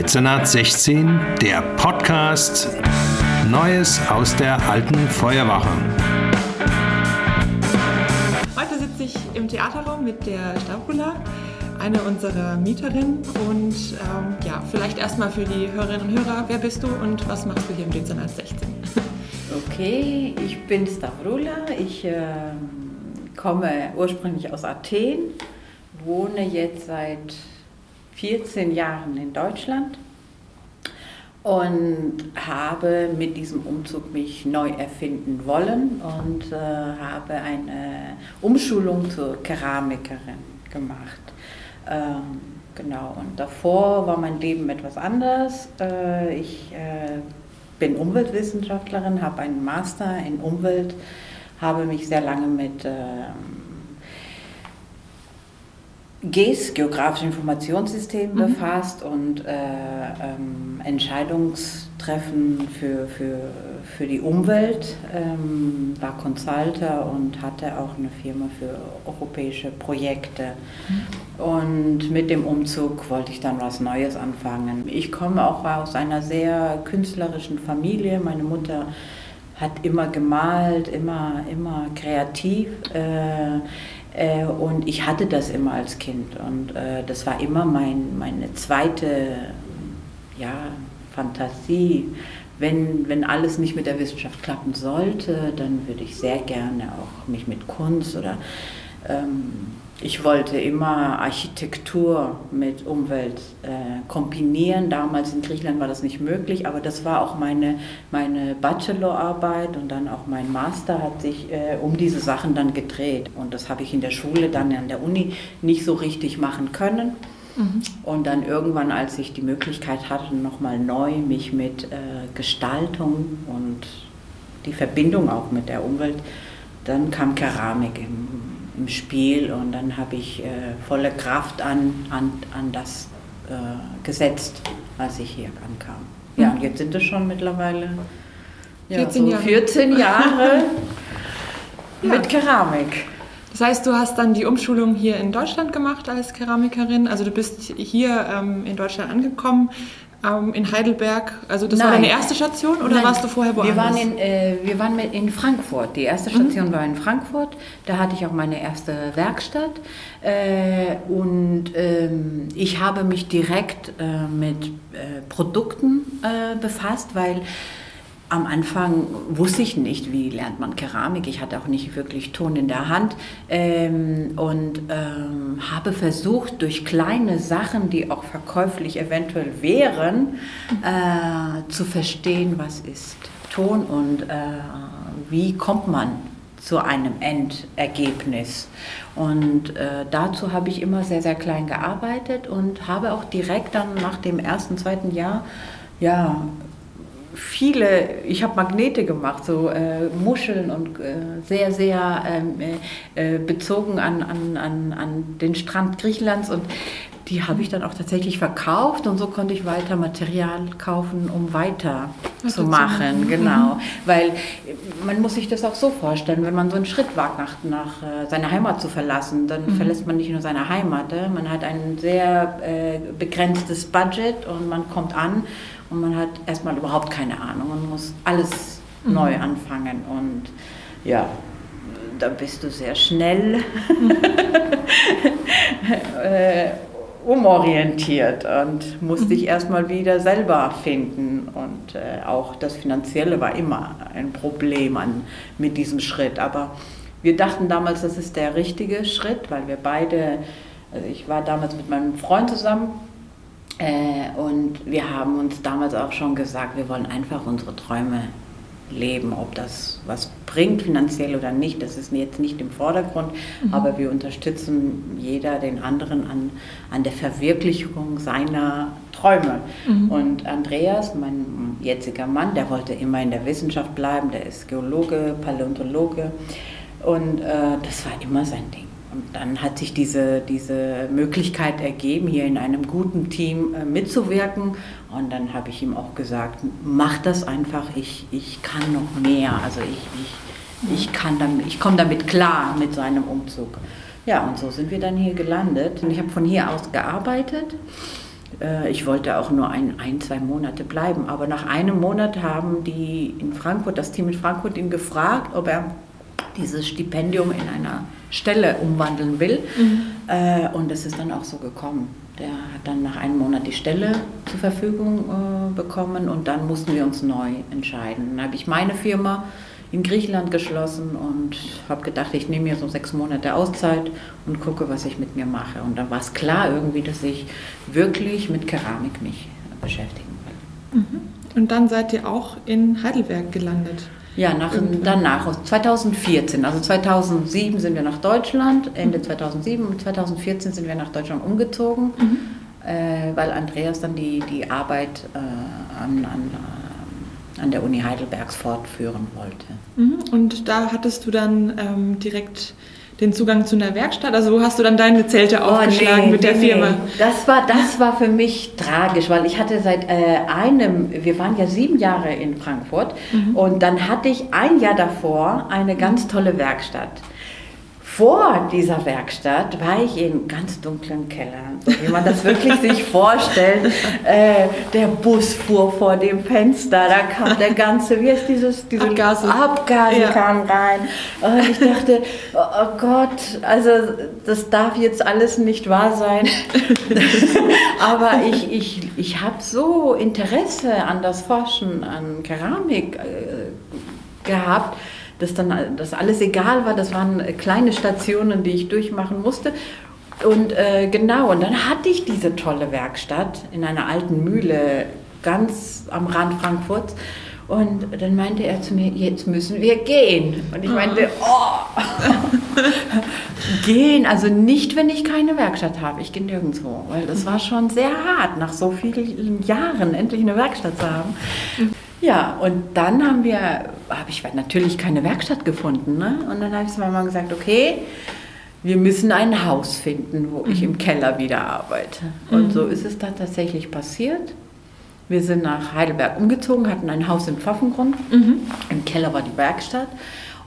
Dezernat 16, der Podcast Neues aus der alten Feuerwache. Heute sitze ich im Theaterraum mit der Stavrola, eine unserer Mieterinnen. Und ähm, ja, vielleicht erstmal für die Hörerinnen und Hörer, wer bist du und was machst du hier im Dezernat 16? Okay, ich bin Stavrola. Ich äh, komme ursprünglich aus Athen, wohne jetzt seit 14 Jahren in Deutschland und habe mit diesem Umzug mich neu erfinden wollen und äh, habe eine Umschulung zur Keramikerin gemacht. Ähm, genau, und davor war mein Leben etwas anders. Äh, ich äh, bin Umweltwissenschaftlerin, habe einen Master in Umwelt, habe mich sehr lange mit ähm, GES, Geografische Informationssystem, mhm. befasst und äh, ähm, Entscheidungstreffen für, für, für die Umwelt, ähm, war Consulter und hatte auch eine Firma für europäische Projekte. Mhm. Und mit dem Umzug wollte ich dann was Neues anfangen. Ich komme auch aus einer sehr künstlerischen Familie. Meine Mutter hat immer gemalt, immer, immer kreativ. Äh, äh, und ich hatte das immer als Kind und äh, das war immer mein, meine zweite ja, Fantasie. Wenn, wenn alles nicht mit der Wissenschaft klappen sollte, dann würde ich sehr gerne auch mich mit Kunst oder ähm, ich wollte immer Architektur mit Umwelt äh, kombinieren. Damals in Griechenland war das nicht möglich, aber das war auch meine, meine Bachelorarbeit und dann auch mein Master hat sich äh, um diese Sachen dann gedreht. Und das habe ich in der Schule dann an der Uni nicht so richtig machen können. Mhm. Und dann irgendwann, als ich die Möglichkeit hatte, nochmal neu mich mit äh, Gestaltung und die Verbindung auch mit der Umwelt, dann kam Keramik im im Spiel und dann habe ich äh, volle Kraft an, an, an das äh, gesetzt, als ich hier ankam. Ja, mhm. und jetzt sind es schon mittlerweile ja, 14 so Jahre, 14 Jahre mit Keramik. Das heißt, du hast dann die Umschulung hier in Deutschland gemacht als Keramikerin. Also du bist hier ähm, in Deutschland angekommen, ähm, in Heidelberg. Also das Nein. war deine erste Station oder Nein. warst du vorher woanders? Wir waren in, äh, wir waren in Frankfurt. Die erste Station mhm. war in Frankfurt. Da hatte ich auch meine erste Werkstatt. Äh, und ähm, ich habe mich direkt äh, mit äh, Produkten äh, befasst, weil am Anfang wusste ich nicht, wie lernt man Keramik. Ich hatte auch nicht wirklich Ton in der Hand ähm, und ähm, habe versucht, durch kleine Sachen, die auch verkäuflich eventuell wären, äh, zu verstehen, was ist Ton und äh, wie kommt man zu einem Endergebnis. Und äh, dazu habe ich immer sehr, sehr klein gearbeitet und habe auch direkt dann nach dem ersten, zweiten Jahr ja, viele, ich habe Magnete gemacht, so äh, Muscheln und äh, sehr, sehr ähm, äh, äh, bezogen an, an, an, an den Strand Griechenlands und die habe ich dann auch tatsächlich verkauft und so konnte ich weiter Material kaufen, um weiter Was zu machen. Genau, mhm. weil man muss sich das auch so vorstellen, wenn man so einen Schritt wagt, nach, nach äh, seiner Heimat zu verlassen, dann mhm. verlässt man nicht nur seine Heimat, äh? man hat ein sehr äh, begrenztes Budget und man kommt an und man hat erstmal überhaupt keine Ahnung und muss alles mhm. neu anfangen und ja, da bist du sehr schnell äh, umorientiert und musste mhm. dich erstmal wieder selber finden. Und äh, auch das Finanzielle war immer ein Problem an, mit diesem Schritt. Aber wir dachten damals, das ist der richtige Schritt, weil wir beide, also ich war damals mit meinem Freund zusammen äh, und wir haben uns damals auch schon gesagt, wir wollen einfach unsere Träume leben. Ob das was bringt finanziell oder nicht, das ist jetzt nicht im Vordergrund, mhm. aber wir unterstützen jeder den anderen an, an der Verwirklichung seiner Träume. Mhm. Und Andreas, mein jetziger Mann, der wollte immer in der Wissenschaft bleiben, der ist Geologe, Paläontologe und äh, das war immer sein Ding. Und dann hat sich diese, diese Möglichkeit ergeben, hier in einem guten Team äh, mitzuwirken. Und dann habe ich ihm auch gesagt, mach das einfach, ich, ich kann noch mehr. Also ich, ich, ich, ich komme damit klar mit seinem Umzug. Ja, und so sind wir dann hier gelandet. Und ich habe von hier aus gearbeitet. Äh, ich wollte auch nur ein, ein, zwei Monate bleiben. Aber nach einem Monat haben die in Frankfurt, das Team in Frankfurt, ihn gefragt, ob er dieses Stipendium in einer Stelle umwandeln will. Mhm. Äh, und es ist dann auch so gekommen. Der hat dann nach einem Monat die Stelle zur Verfügung äh, bekommen und dann mussten wir uns neu entscheiden. Dann habe ich meine Firma in Griechenland geschlossen und habe gedacht, ich nehme mir so sechs Monate Auszeit und gucke, was ich mit mir mache. Und dann war es klar irgendwie, dass ich wirklich mit Keramik mich beschäftigen will. Mhm. Und dann seid ihr auch in Heidelberg gelandet. Ja, nach, danach, 2014. Also 2007 sind wir nach Deutschland, Ende 2007 und 2014 sind wir nach Deutschland umgezogen, mhm. äh, weil Andreas dann die, die Arbeit äh, an, an, äh, an der Uni Heidelbergs fortführen wollte. Mhm. Und da hattest du dann ähm, direkt den Zugang zu einer Werkstatt? Also wo hast du dann deine Zelte oh, aufgeschlagen nee, mit der nee, Firma? Das war, das war für mich tragisch, weil ich hatte seit äh, einem, wir waren ja sieben Jahre in Frankfurt mhm. und dann hatte ich ein Jahr davor eine ganz tolle Werkstatt vor dieser Werkstatt war ich in ganz dunklen Kellern, so wie man das wirklich sich vorstellt. Äh, der Bus fuhr vor dem Fenster, da kam der ganze, wie ist dieses, diese Abgase, Abgase ja. kamen rein. Und ich dachte, oh, oh, Gott, also das darf jetzt alles nicht wahr sein. Aber ich, ich, ich habe so Interesse an das Forschen, an Keramik äh, gehabt dass dann das alles egal war. Das waren kleine Stationen, die ich durchmachen musste. Und äh, genau, und dann hatte ich diese tolle Werkstatt in einer alten Mühle ganz am Rand Frankfurts. Und dann meinte er zu mir, jetzt müssen wir gehen. Und ich meinte, oh, gehen, also nicht, wenn ich keine Werkstatt habe. Ich gehe nirgendwo, weil das war schon sehr hart, nach so vielen Jahren endlich eine Werkstatt zu haben. Ja, und dann haben wir, habe ich natürlich keine Werkstatt gefunden. Ne? Und dann habe ich zu meiner Mama gesagt, okay, wir müssen ein Haus finden, wo ich im mhm. Keller wieder arbeite. Und mhm. so ist es dann tatsächlich passiert. Wir sind nach Heidelberg umgezogen, hatten ein Haus im Pfaffengrund. Mhm. Im Keller war die Werkstatt.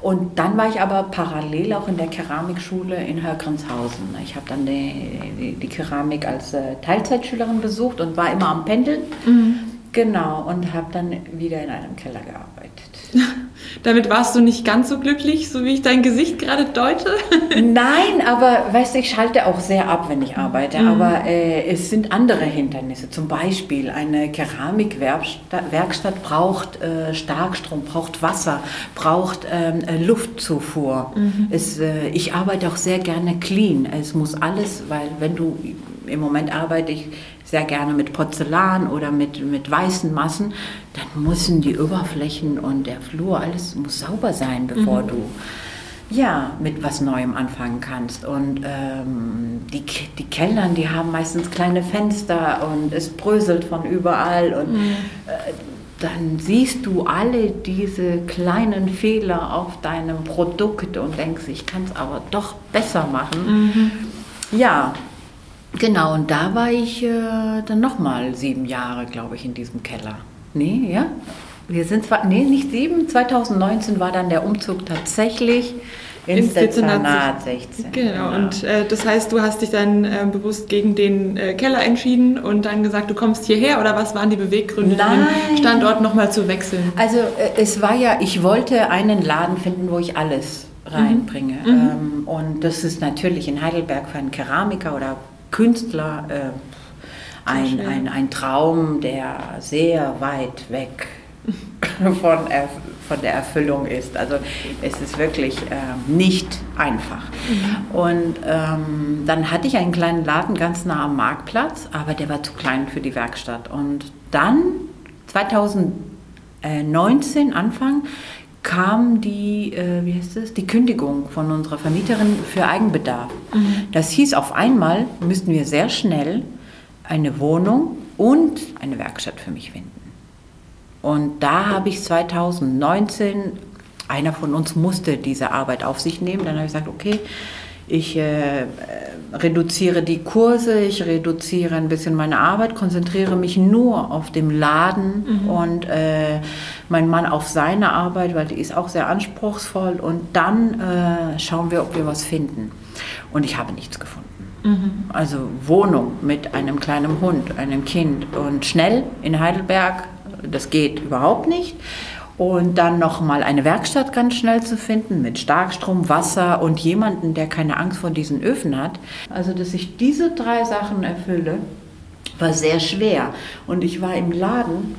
Und dann war ich aber parallel auch in der Keramikschule in Hörgrenshausen. Ich habe dann die, die, die, Keramik als äh, Teilzeitschülerin besucht und war immer am Pendeln. Mhm. Genau, und habe dann wieder in einem Keller gearbeitet. Damit warst du nicht ganz so glücklich, so wie ich dein Gesicht gerade deute? Nein, aber weißt du, ich schalte auch sehr ab, wenn ich arbeite. Mhm. Aber äh, es sind andere Hindernisse. Zum Beispiel eine Keramikwerkstatt braucht äh, Starkstrom, braucht Wasser, braucht ähm, äh, Luftzufuhr. Mhm. Es, äh, ich arbeite auch sehr gerne clean. Es muss alles, weil wenn du im Moment arbeite ich sehr gerne mit Porzellan oder mit, mit weißen Massen, dann müssen die Oberflächen und der Flur, alles muss sauber sein, bevor mhm. du ja, mit was Neuem anfangen kannst. Und ähm, die, die Kellern, die haben meistens kleine Fenster und es bröselt von überall. Und mhm. äh, dann siehst du alle diese kleinen Fehler auf deinem Produkt und denkst, ich kann es aber doch besser machen. Mhm. Ja, Genau, und da war ich äh, dann nochmal sieben Jahre, glaube ich, in diesem Keller. Nee, ja? Wir sind zwar, nee, nicht sieben, 2019 war dann der Umzug tatsächlich ins Dezernat 16. Genau, genau. und äh, das heißt, du hast dich dann äh, bewusst gegen den äh, Keller entschieden und dann gesagt, du kommst hierher oder was waren die Beweggründe, Nein. den Standort nochmal zu wechseln? Also äh, es war ja, ich wollte einen Laden finden, wo ich alles reinbringe. Mhm. mhm. Ähm, und das ist natürlich in Heidelberg für einen Keramiker oder Künstler äh, ein, ein, ein Traum, der sehr weit weg von, von der Erfüllung ist. Also es ist wirklich äh, nicht einfach. Mhm. Und ähm, dann hatte ich einen kleinen Laden ganz nah am Marktplatz, aber der war zu klein für die Werkstatt. Und dann 2019 Anfang kam die, äh, wie heißt das, die Kündigung von unserer Vermieterin für Eigenbedarf. Mhm. Das hieß, auf einmal müssten wir sehr schnell eine Wohnung und eine Werkstatt für mich finden. Und da habe ich 2019, einer von uns musste diese Arbeit auf sich nehmen, dann habe ich gesagt, okay, ich äh, reduziere die Kurse, ich reduziere ein bisschen meine Arbeit, konzentriere mich nur auf dem Laden mhm. und äh, mein Mann auf seine Arbeit, weil die ist auch sehr anspruchsvoll und dann äh, schauen wir, ob wir was finden. Und ich habe nichts gefunden. Mhm. Also Wohnung mit einem kleinen Hund, einem Kind und schnell in Heidelberg, das geht überhaupt nicht. Und dann nochmal eine Werkstatt ganz schnell zu finden mit Starkstrom, Wasser und jemanden, der keine Angst vor diesen Öfen hat. Also, dass ich diese drei Sachen erfülle, war sehr schwer. Und ich war im Laden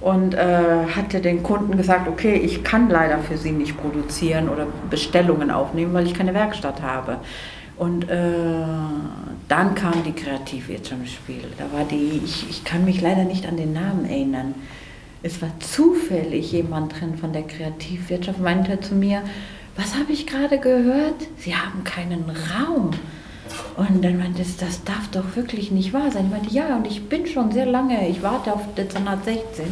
und äh, hatte den Kunden gesagt, okay, ich kann leider für Sie nicht produzieren oder Bestellungen aufnehmen, weil ich keine Werkstatt habe. Und äh, dann kam die Kreativwirtschaft ins Spiel. Da war die, ich, ich kann mich leider nicht an den Namen erinnern. Es war zufällig jemand drin von der Kreativwirtschaft, meinte zu mir, was habe ich gerade gehört? Sie haben keinen Raum. Und dann meinte es, das darf doch wirklich nicht wahr sein. Ich meinte, ja, und ich bin schon sehr lange, ich warte auf Dezernat 16.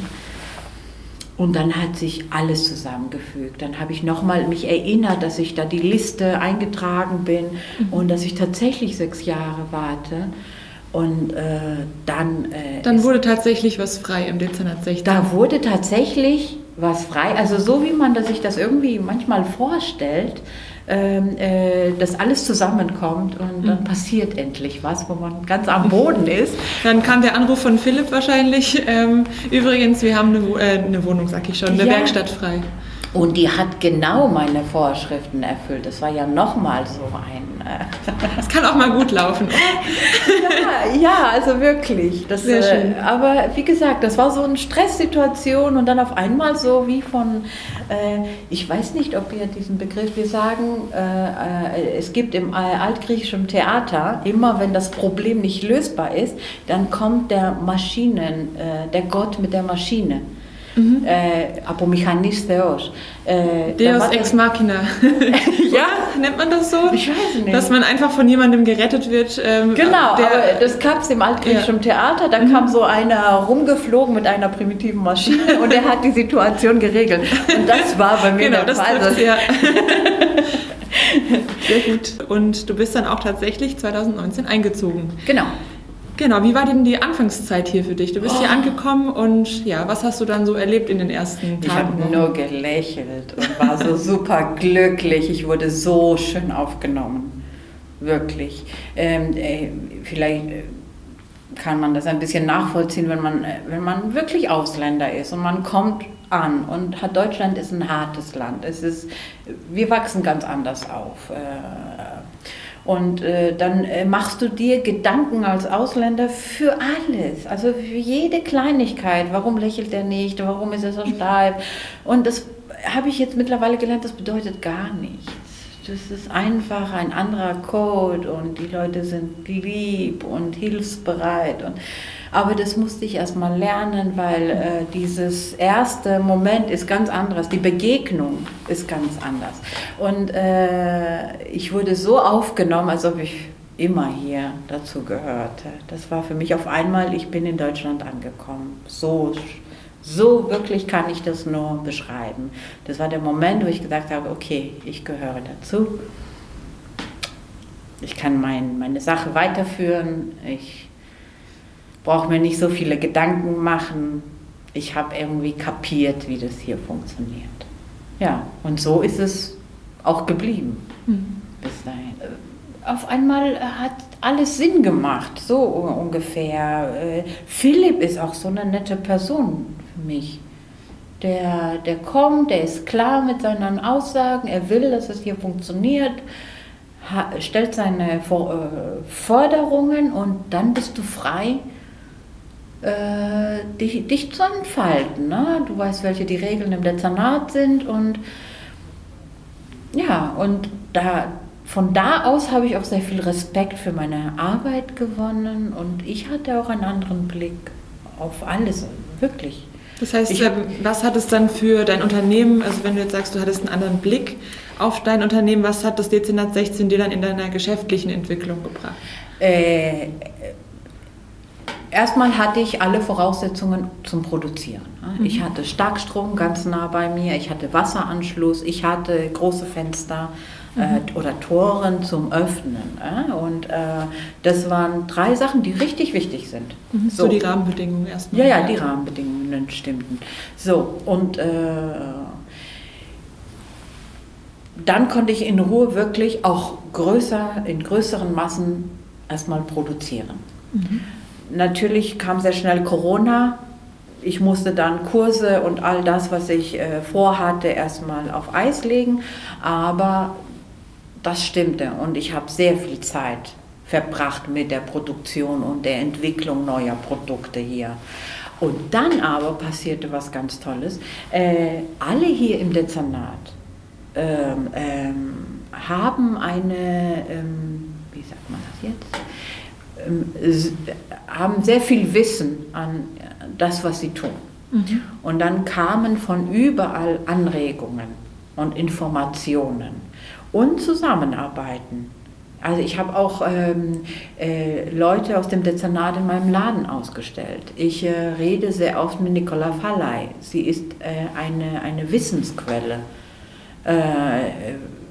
Und dann hat sich alles zusammengefügt. Dann habe ich nochmal mich erinnert, dass ich da die Liste eingetragen bin mhm. und dass ich tatsächlich sechs Jahre warte. Und äh, dann. Äh, dann wurde tatsächlich was frei im Dezernat 16. Da wurde tatsächlich was frei. Also so wie man sich das irgendwie manchmal vorstellt, ähm, äh, dass alles zusammenkommt und dann mhm. passiert endlich was, wo man ganz am Boden ist. Dann kam der Anruf von Philipp wahrscheinlich. Ähm, übrigens, wir haben eine, äh, eine Wohnung, sag ich schon, eine ja. Werkstatt frei. Und die hat genau meine Vorschriften erfüllt. Das war ja nochmal so ein. Äh das kann auch mal gut laufen. ja, ja, also wirklich. Das, Sehr schön. Äh, aber wie gesagt, das war so eine Stresssituation und dann auf einmal so wie von, äh, ich weiß nicht, ob ihr diesen Begriff, wir sagen, äh, äh es gibt im altgriechischen Theater, immer wenn das Problem nicht lösbar ist, dann kommt der Maschinen, äh, der Gott mit der Maschine mhm. äh, Apomechanist Theos. Äh, Deus ex machina. ja, nennt man das so? Ich weiß nicht. Dass man einfach von jemandem gerettet wird. Ähm, genau, der, aber das gab es im altgriechischen ja. Theater. Da mhm. kam so einer rumgeflogen mit einer primitiven Maschine und der hat die Situation geregelt. Und das war bei mir genau, der Fall. Das ja. Sehr gut. Und du bist dann auch tatsächlich 2019 eingezogen. Genau. Genau, wie war denn die Anfangszeit hier für dich? Du bist oh. hier angekommen und ja, was hast du dann so erlebt in den ersten Tagen? Ich habe nur gelächelt und war so super glücklich. Ich wurde so schön aufgenommen. Wirklich. Ähm, äh, vielleicht äh, kann man das ein bisschen nachvollziehen, wenn man, äh, wenn man wirklich Ausländer ist und man kommt an und Deutschland ist ein hartes Land. Es ist, wir wachsen ganz anders auf. Äh, und äh, dann äh, machst du dir Gedanken als Ausländer für alles, also für jede Kleinigkeit. Warum lächelt er nicht? Warum ist er so steif? Und das habe ich jetzt mittlerweile gelernt, das bedeutet gar nichts. Das ist einfach ein anderer Code und die Leute sind lieb und hilfsbereit. Und aber das musste ich erstmal lernen, weil äh, dieses erste Moment ist ganz anders. Die Begegnung ist ganz anders. Und äh, ich wurde so aufgenommen, als ob ich immer hier dazu gehörte. Das war für mich auf einmal, ich bin in Deutschland angekommen. So, so wirklich kann ich das nur beschreiben. Das war der Moment, wo ich gesagt habe, okay, ich gehöre dazu. Ich kann mein, meine Sache weiterführen. Ich brauche mir nicht so viele Gedanken machen. Ich habe irgendwie kapiert, wie das hier funktioniert. Ja, und so ist es auch geblieben mhm. bis dahin. Äh, auf einmal hat alles Sinn gemacht, so ungefähr. Äh, Philipp ist auch so eine nette Person für mich. Der, der kommt, der ist klar mit seinen Aussagen, er will, dass es hier funktioniert, stellt seine äh, Forderungen und dann bist du frei, äh, dich, dich zu entfalten. Ne? Du weißt, welche die Regeln im Dezernat sind und ja, und da, von da aus habe ich auch sehr viel Respekt für meine Arbeit gewonnen und ich hatte auch einen anderen Blick auf alles, wirklich. Das heißt, ich, was hat es dann für dein Unternehmen, also wenn du jetzt sagst, du hattest einen anderen Blick auf dein Unternehmen, was hat das Dezernat 16 dir dann in deiner geschäftlichen Entwicklung gebracht? Äh, erstmal hatte ich alle Voraussetzungen zum Produzieren. Mhm. Ich hatte Starkstrom ganz nah bei mir, ich hatte Wasseranschluss, ich hatte große Fenster äh, mhm. oder Toren zum Öffnen. Und äh, das waren drei Sachen, die richtig wichtig sind. Mhm. So. so. die Rahmenbedingungen erstmal. Ja, ja, die Rahmenbedingungen stimmten. So, und äh, dann konnte ich in Ruhe wirklich auch größer, in größeren Massen erstmal produzieren. Mhm. Natürlich kam sehr schnell Corona. Ich musste dann Kurse und all das, was ich äh, vorhatte, erstmal auf Eis legen. Aber das stimmte und ich habe sehr viel Zeit verbracht mit der Produktion und der Entwicklung neuer Produkte hier. Und dann aber passierte was ganz Tolles. Äh, alle hier im Dezernat ähm, ähm, haben eine, ähm, wie sagt man das jetzt, haben sehr viel Wissen an das, was sie tun. Mhm. Und dann kamen von überall Anregungen und Informationen und Zusammenarbeiten. Also ich habe auch ähm, äh, Leute aus dem Dezernat in meinem Laden ausgestellt. Ich äh, rede sehr oft mit Nicola Fallay. Sie ist äh, eine, eine Wissensquelle.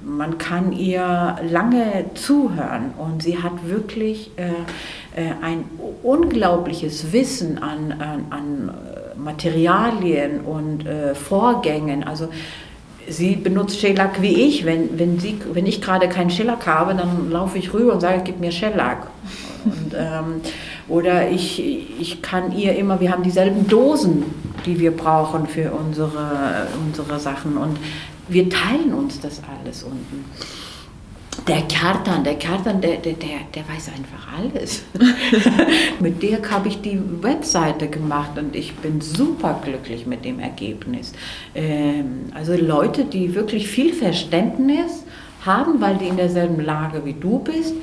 Äh, man kann ihr lange zuhören und sie hat wirklich äh, äh, ein unglaubliches Wissen an, an, an Materialien und Vorgängen. Also sie benutzt Shellac wie ich. Wenn, wenn, sie, wenn ich gerade keinen Shellac habe, dann laufe ich rüber und sage, gib mir Shellac. Und, ähm, oder ich, ich kann ihr immer, wir haben dieselben Dosen, die wir brauchen für unsere, unsere Sachen. Und wir teilen uns das alles unten. Der Kjartan, der Kjartan, der, der, der, der weiß einfach alles. mit der habe ich die Webseite gemacht und ich bin super glücklich mit dem Ergebnis. Ähm, also Leute, die wirklich viel Verständnis haben, weil die in derselben Lage wie du bist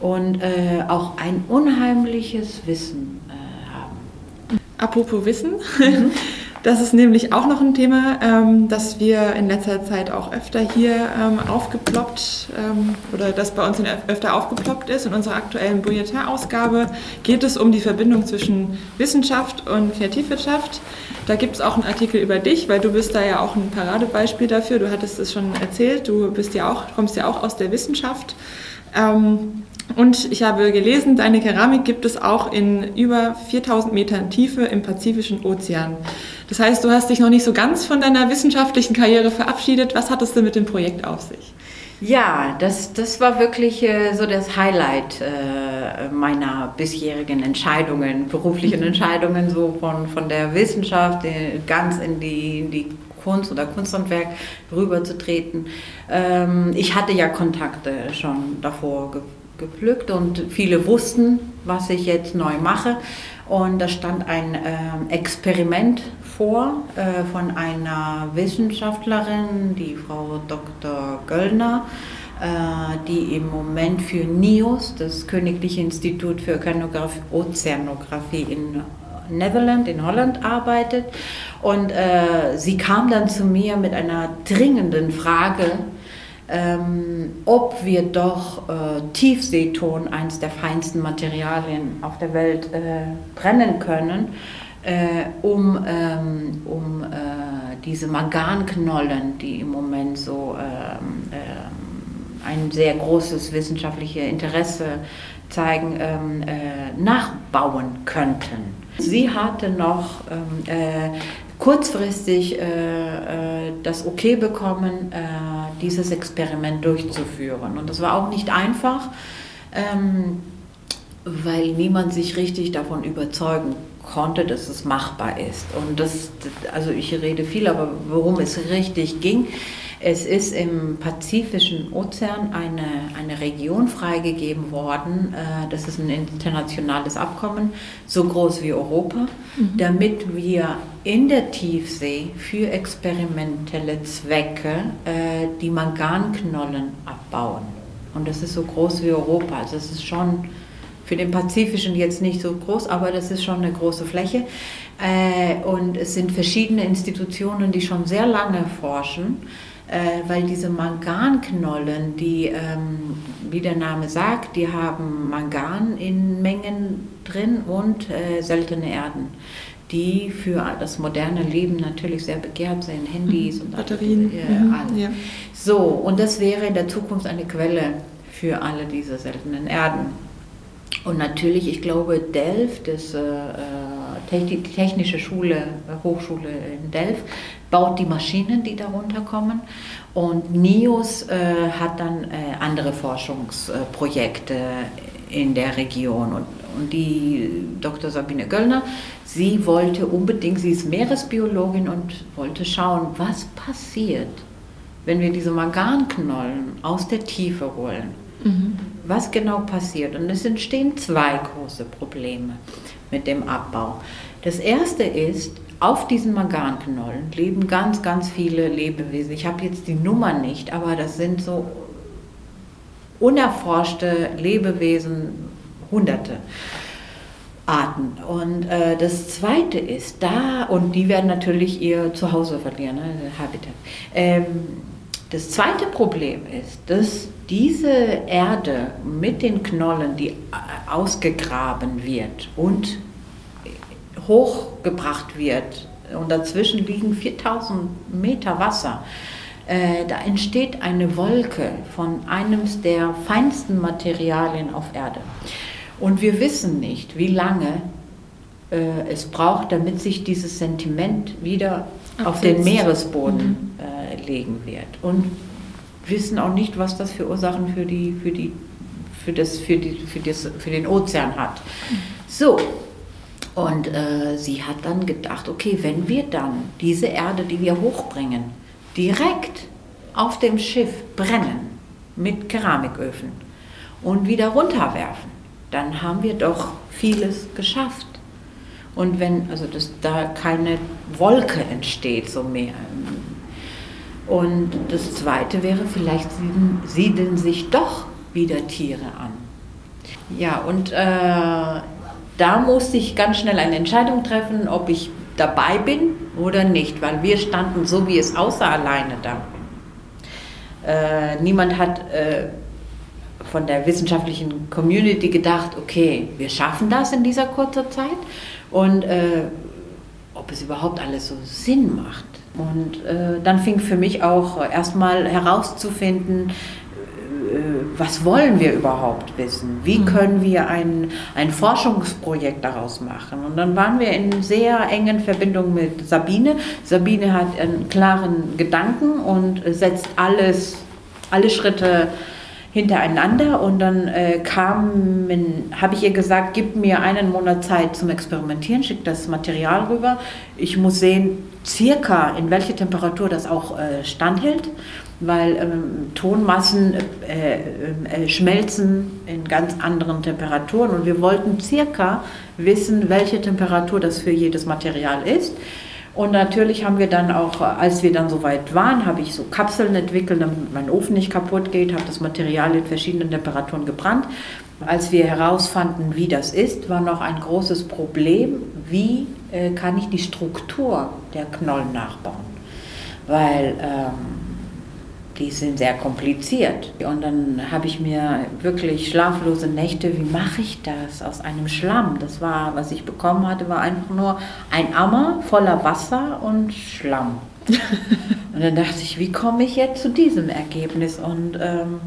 und äh, auch ein unheimliches Wissen äh, haben. Apropos Wissen. Mhm. Das ist nämlich auch noch ein Thema, ähm, das wir in letzter Zeit auch öfter hier ähm, aufgeploppt ähm, oder das bei uns öfter aufgeploppt ist. In unserer aktuellen Bulletin-Ausgabe geht es um die Verbindung zwischen Wissenschaft und Kreativwirtschaft. Da gibt es auch einen Artikel über dich, weil du bist da ja auch ein Paradebeispiel dafür. Du hattest es schon erzählt, du bist ja auch, kommst ja auch aus der Wissenschaft. Ähm, und ich habe gelesen, deine Keramik gibt es auch in über 4000 Metern Tiefe im Pazifischen Ozean. Das heißt, du hast dich noch nicht so ganz von deiner wissenschaftlichen Karriere verabschiedet. Was hattest du mit dem Projekt auf sich? Ja, das, das war wirklich äh, so das Highlight äh, meiner bisherigen Entscheidungen, beruflichen Entscheidungen, so von, von der Wissenschaft äh, ganz in die, in die Kunst oder Kunsthandwerk rüberzutreten. Ähm, ich hatte ja Kontakte schon davor gepflückt und viele wussten, was ich jetzt neu mache. Und da stand ein äh, Experiment vor äh, von einer Wissenschaftlerin, die Frau Dr. Göllner, äh, die im Moment für NIOS, das Königliche Institut für Ozeanographie in Netherlands, in Holland arbeitet. Und äh, sie kam dann zu mir mit einer dringenden Frage, ähm, ob wir doch äh, Tiefseeton, eines der feinsten Materialien auf der Welt, äh, brennen können, äh, um, ähm, um äh, diese Manganknollen, die im Moment so ähm, ähm, ein sehr großes wissenschaftliches Interesse zeigen, ähm, äh, nachbauen könnten. Sie hatte noch äh, kurzfristig das Okay bekommen, dieses Experiment durchzuführen. Und das war auch nicht einfach, ähm, weil niemand sich richtig davon überzeugen konnte, dass es machbar ist. Und das, also ich rede viel, aber worum es richtig ging, es ist im Pazifischen Ozean eine, eine Region freigegeben worden, äh, das ist ein internationales Abkommen, so groß wie Europa, mhm. damit wir in der Tiefsee für experimentelle Zwecke äh, die Manganknollen abbauen. Und das ist so groß wie Europa. Also es ist schon für den Pazifischen jetzt nicht so groß, aber das ist schon eine große Fläche. Äh, und es sind verschiedene Institutionen, die schon sehr lange forschen äh, weil diese Manganknollen, die, ähm, wie der Name sagt, die haben Mangan in Mengen drin und äh, seltene Erden, die für das moderne Leben natürlich sehr begehrt sind, Handys mhm. und Batterien. Äh, mhm. Ja. So, und das wäre in der Zukunft eine Quelle für alle diese seltenen Erden. Und natürlich, ich glaube, Delft, das äh, die Technische Schule, Hochschule in Delft, baut die Maschinen, die darunter kommen. Und NIOS äh, hat dann äh, andere Forschungsprojekte in der Region. Und, und die Dr. Sabine Göllner, sie wollte unbedingt, sie ist Meeresbiologin und wollte schauen, was passiert, wenn wir diese Manganknollen aus der Tiefe holen. Mhm. Was genau passiert? Und es entstehen zwei große Probleme mit dem Abbau. Das erste ist, auf diesen Manganknollen leben ganz, ganz viele Lebewesen. Ich habe jetzt die Nummer nicht, aber das sind so unerforschte Lebewesen, hunderte Arten. Und äh, das Zweite ist, da, und die werden natürlich ihr Zuhause verlieren, ne, Habitat. Ähm, das zweite Problem ist, dass diese Erde mit den Knollen, die ausgegraben wird und hochgebracht wird, und dazwischen liegen 4000 Meter Wasser, äh, da entsteht eine Wolke von einem der feinsten Materialien auf Erde. Und wir wissen nicht, wie lange äh, es braucht, damit sich dieses Sentiment wieder auf den Meeresboden mhm. äh, legen wird. Und wissen auch nicht, was das für Ursachen für, die, für, die, für, das, für, die, für, das, für den Ozean hat. So, und äh, sie hat dann gedacht, okay, wenn wir dann diese Erde, die wir hochbringen, direkt auf dem Schiff brennen mit Keramiköfen und wieder runterwerfen, dann haben wir doch vieles geschafft. Und wenn, also dass da keine Wolke entsteht, so mehr. Und das Zweite wäre, vielleicht siedeln, siedeln sich doch wieder Tiere an. Ja, und äh, da musste ich ganz schnell eine Entscheidung treffen, ob ich dabei bin oder nicht, weil wir standen so, wie es aussah, alleine da. Äh, niemand hat äh, von der wissenschaftlichen Community gedacht, okay, wir schaffen das in dieser kurzen Zeit und äh, ob es überhaupt alles so Sinn macht. Und äh, dann fing für mich auch erstmal herauszufinden, äh, was wollen wir überhaupt wissen? Wie mhm. können wir ein, ein Forschungsprojekt daraus machen? Und dann waren wir in sehr engen Verbindung mit Sabine. Sabine hat einen klaren Gedanken und setzt alles, alle Schritte hintereinander und dann äh, kam, habe ich ihr gesagt, gib mir einen Monat Zeit zum Experimentieren, schick das Material rüber. Ich muss sehen, circa in welche Temperatur das auch äh, standhält weil ähm, Tonmassen äh, äh, äh, schmelzen in ganz anderen Temperaturen und wir wollten circa wissen, welche Temperatur das für jedes Material ist. Und natürlich haben wir dann auch, als wir dann soweit waren, habe ich so Kapseln entwickelt, damit mein Ofen nicht kaputt geht, habe das Material in verschiedenen Temperaturen gebrannt. Als wir herausfanden, wie das ist, war noch ein großes Problem, wie äh, kann ich die Struktur der Knollen nachbauen. Weil ähm, die sind sehr kompliziert. Und dann habe ich mir wirklich schlaflose Nächte, wie mache ich das aus einem Schlamm? Das war, was ich bekommen hatte, war einfach nur ein Ammer voller Wasser und Schlamm. und dann dachte ich, wie komme ich jetzt zu diesem Ergebnis? Und ähm,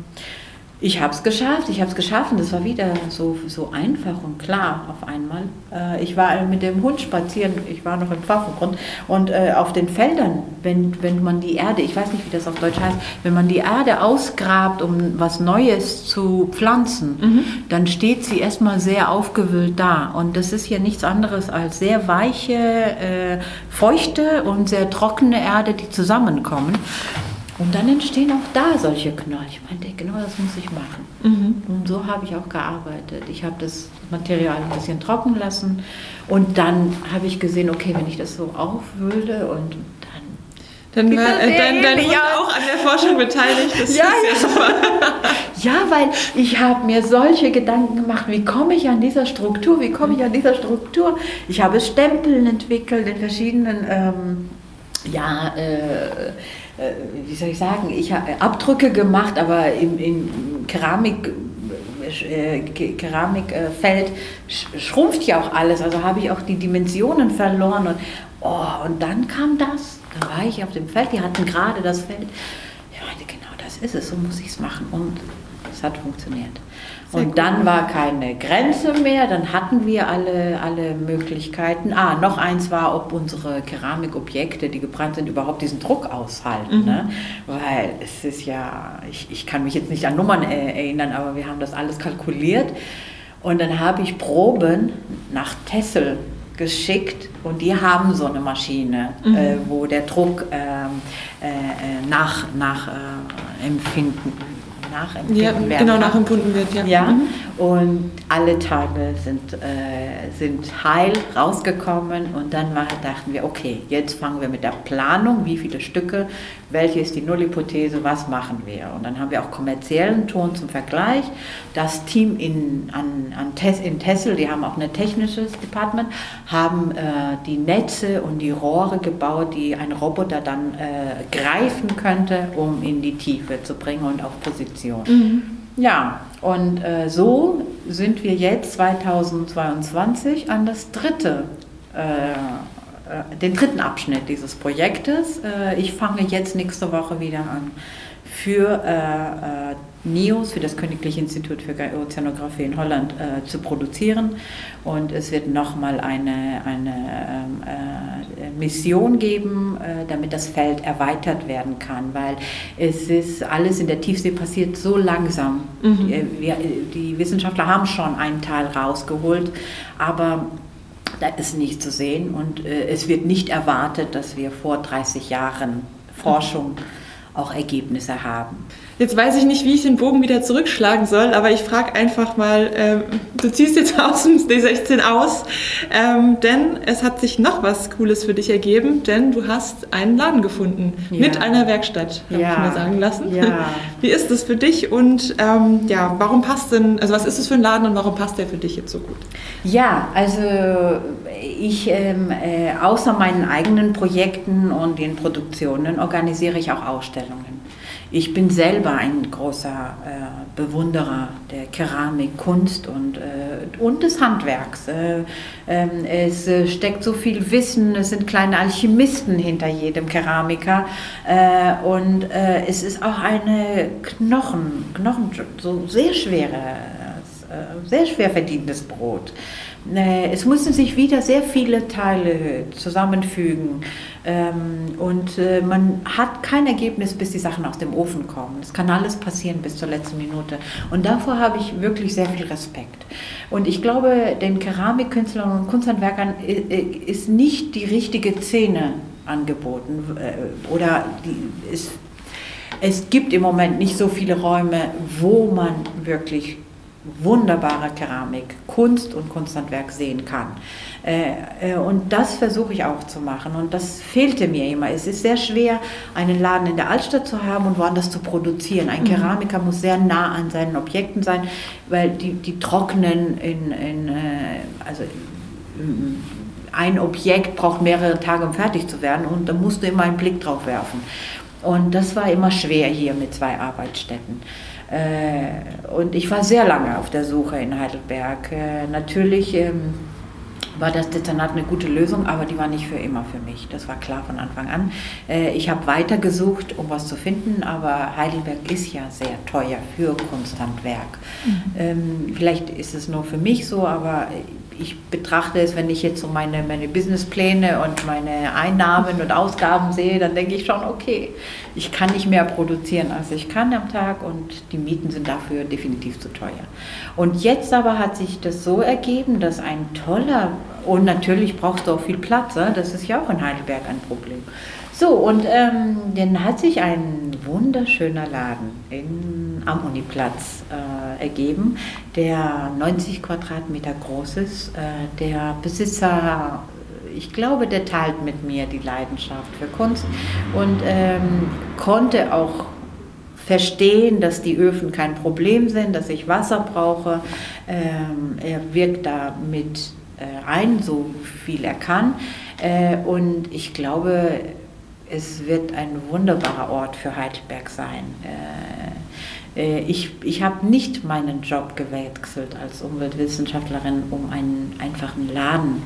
ich habe es geschafft, ich habe es geschafft und das war wieder so, so einfach und klar auf einmal. Äh, ich war mit dem Hund spazieren, ich war noch im Pfaffengrund und äh, auf den Feldern, wenn, wenn man die Erde, ich weiß nicht, wie das auf Deutsch heißt, wenn man die Erde ausgrabt, um was Neues zu pflanzen, mhm. dann steht sie erstmal sehr aufgewühlt da. Und das ist hier nichts anderes als sehr weiche, äh, feuchte und sehr trockene Erde, die zusammenkommen. Und dann entstehen auch da solche Knollen. Ich meinte, genau das muss ich machen. Mhm. Und so habe ich auch gearbeitet. Ich habe das Material ein bisschen trocken lassen und dann habe ich gesehen, okay, wenn ich das so aufwühle und dann dann war äh, dein, dein Hund auch an der Forschung beteiligt. Das ja, ist ja, super. ja, weil ich habe mir solche Gedanken gemacht, wie komme ich an dieser Struktur, wie komme ich an dieser Struktur. Ich habe Stempeln entwickelt in verschiedenen, ähm, ja, äh, wie soll ich sagen, ich habe Abdrücke gemacht, aber im, im Keramik, äh, Keramikfeld schrumpft ja auch alles, also habe ich auch die Dimensionen verloren und, oh, und dann kam das, da war ich auf dem Feld, die hatten gerade das Feld, ich meinte, genau das ist es, so muss ich es machen. Und hat funktioniert. Sehr und dann war keine Grenze mehr, dann hatten wir alle, alle Möglichkeiten. Ah, noch eins war, ob unsere Keramikobjekte, die gebrannt sind, überhaupt diesen Druck aushalten. Mhm. Ne? Weil es ist ja, ich, ich kann mich jetzt nicht an Nummern erinnern, aber wir haben das alles kalkuliert. Und dann habe ich Proben nach Tessel geschickt und die haben so eine Maschine, mhm. äh, wo der Druck ähm, äh, äh, nach, nach äh, empfinden nachempfunden ja, werden. Genau, nachempfunden wird, ja. ja? Mhm. Und alle Tage sind, äh, sind heil rausgekommen und dann dachten wir, okay, jetzt fangen wir mit der Planung, wie viele Stücke, welche ist die Nullhypothese, was machen wir. Und dann haben wir auch kommerziellen Ton zum Vergleich. Das Team in, an, an Tes, in Tessel, die haben auch ein technisches Department, haben äh, die Netze und die Rohre gebaut, die ein Roboter dann äh, greifen könnte, um in die Tiefe zu bringen und auf Position. Mhm. Ja, und äh, so sind wir jetzt 2022 an das dritte, äh, äh, den dritten Abschnitt dieses Projektes. Äh, ich fange jetzt nächste Woche wieder an für äh, äh, NIOS, für das Königliche Institut für Ozeanographie in Holland, äh, zu produzieren. Und es wird nochmal eine, eine ähm, äh, Mission geben, äh, damit das Feld erweitert werden kann, weil es ist alles in der Tiefsee passiert so langsam. Mhm. Die, wir, die Wissenschaftler haben schon einen Teil rausgeholt, aber da ist nichts zu sehen und äh, es wird nicht erwartet, dass wir vor 30 Jahren Forschung auch Ergebnisse haben. Jetzt weiß ich nicht, wie ich den Bogen wieder zurückschlagen soll, aber ich frage einfach mal, ähm, du ziehst jetzt aus dem D16 aus, ähm, denn es hat sich noch was Cooles für dich ergeben, denn du hast einen Laden gefunden ja. mit einer Werkstatt, habe ja. ich mir sagen lassen. Ja. Wie ist das für dich und ähm, ja, warum passt denn, also was ist es für ein Laden und warum passt der für dich jetzt so gut? Ja, also ich, ähm, äh, außer meinen eigenen Projekten und den Produktionen, organisiere ich auch Ausstellungen. Ich bin selber ein großer äh, Bewunderer der Keramik, Kunst und, äh, und des Handwerks. Äh, ähm, es äh, steckt so viel Wissen, es sind kleine Alchemisten hinter jedem Keramiker äh, und äh, es ist auch eine Knochen, Knochen so sehr schwere, sehr schwer verdientes Brot. Es mussten sich wieder sehr viele Teile zusammenfügen ähm, und äh, man hat kein Ergebnis, bis die Sachen aus dem Ofen kommen. Es kann alles passieren bis zur letzten Minute. Und davor habe ich wirklich sehr viel Respekt. Und ich glaube, den Keramikkünstlern und Kunsthandwerkern äh, äh, ist nicht die richtige Szene angeboten oder es gibt im Moment nicht so viele Räume, wo man wirklich wunderbare Keramik, Kunst und Kunsthandwerk sehen kann. Äh, äh, und das versuche ich auch zu machen und das fehlte mir immer. Es ist sehr schwer, einen Laden in der Altstadt zu haben und woanders zu produzieren. Ein mhm. Keramiker muss sehr nah an seinen Objekten sein, weil die, die trocknen in, in äh, also ein Objekt braucht mehrere Tage, um fertig zu werden und da musst du immer einen Blick drauf werfen. Und das war immer schwer hier mit zwei Arbeitsstätten. Äh, und ich war sehr lange auf der Suche in Heidelberg. Äh, natürlich ähm, war das Dezernat eine gute Lösung, aber die war nicht für immer für mich. Das war klar von Anfang an. Äh, ich habe weiter gesucht, um was zu finden, aber Heidelberg ist ja sehr teuer für Kunsthandwerk. Mhm. Ähm, vielleicht ist es nur für mich so, aber ich betrachte es, wenn ich jetzt so meine, meine Businesspläne und meine Einnahmen und Ausgaben sehe, dann denke ich schon, okay, ich kann nicht mehr produzieren, als ich kann am Tag und die Mieten sind dafür definitiv zu teuer. Und jetzt aber hat sich das so ergeben, dass ein toller, und natürlich brauchst du auch viel Platz, ne? das ist ja auch in Heidelberg ein Problem. So, und ähm, dann hat sich ein wunderschöner Laden in, am Uniplatz äh, ergeben, der 90 Quadratmeter groß ist. Äh, der Besitzer, ich glaube, der teilt mit mir die Leidenschaft für Kunst und ähm, konnte auch verstehen, dass die Öfen kein Problem sind, dass ich Wasser brauche. Ähm, er wirkt da mit äh, ein, so viel er kann. Äh, und ich glaube, es wird ein wunderbarer Ort für Heidelberg sein. Äh, äh, ich ich habe nicht meinen Job gewechselt als Umweltwissenschaftlerin, um einen einfachen Laden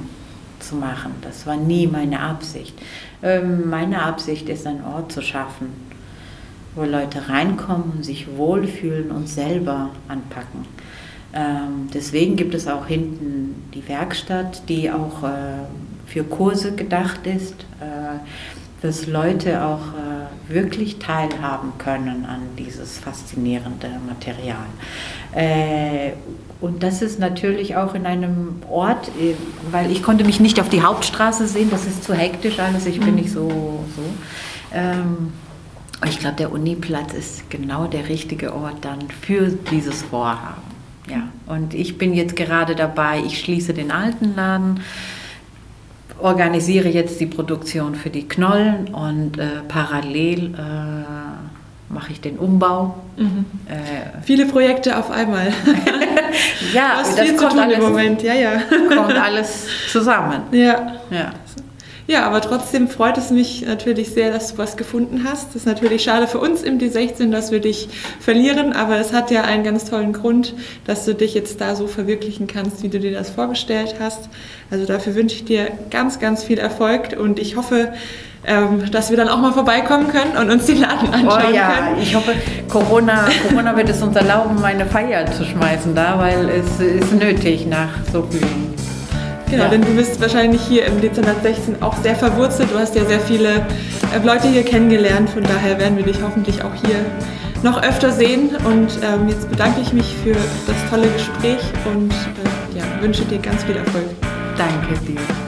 zu machen. Das war nie meine Absicht. Ähm, meine Absicht ist, einen Ort zu schaffen, wo Leute reinkommen sich wohlfühlen und selber anpacken. Ähm, deswegen gibt es auch hinten die Werkstatt, die auch äh, für Kurse gedacht ist dass Leute auch äh, wirklich teilhaben können an dieses faszinierende Material. Äh, Und das ist natürlich auch in einem Ort, äh, weil ich konnte mich nicht auf die Hauptstraße sehen, das ist zu hektisch alles, ich bin nicht so. so. Ähm, ich glaube, der Uniplatz ist genau der richtige Ort dann für dieses Vorhaben. Ja, und ich bin jetzt gerade dabei, ich schließe den alten Laden, organisiere jetzt die Produktion für die Knollen und äh, parallel äh, mache ich den Umbau. Mhm. Äh, Viele Projekte auf einmal. ja, das kommt alles, im Moment. Ja, ja. kommt alles zusammen. Ja. ja. Ja, aber trotzdem freut es mich natürlich sehr, dass du was gefunden hast. Das ist natürlich schade für uns im D16, dass wir dich verlieren, aber es hat ja einen ganz tollen Grund, dass du dich jetzt da so verwirklichen kannst, wie du dir das vorgestellt hast. Also dafür wünsche ich dir ganz, ganz viel Erfolg und ich hoffe, ähm, dass wir dann auch mal vorbeikommen können und uns den Laden anschauen oh ja, können. Ich hoffe, Corona, Corona wird es uns erlauben, eine Feier zu schmeißen da, weil es ist nötig nach so vielen Genau, ja. denn du bist wahrscheinlich hier im Dezember 16 auch sehr verwurzelt. Du hast ja sehr viele äh, Leute hier kennengelernt. Von daher werden wir dich hoffentlich auch hier noch öfter sehen. Und ähm, jetzt bedanke ich mich für das tolle Gespräch und äh, ja, wünsche dir ganz viel Erfolg. Danke dir.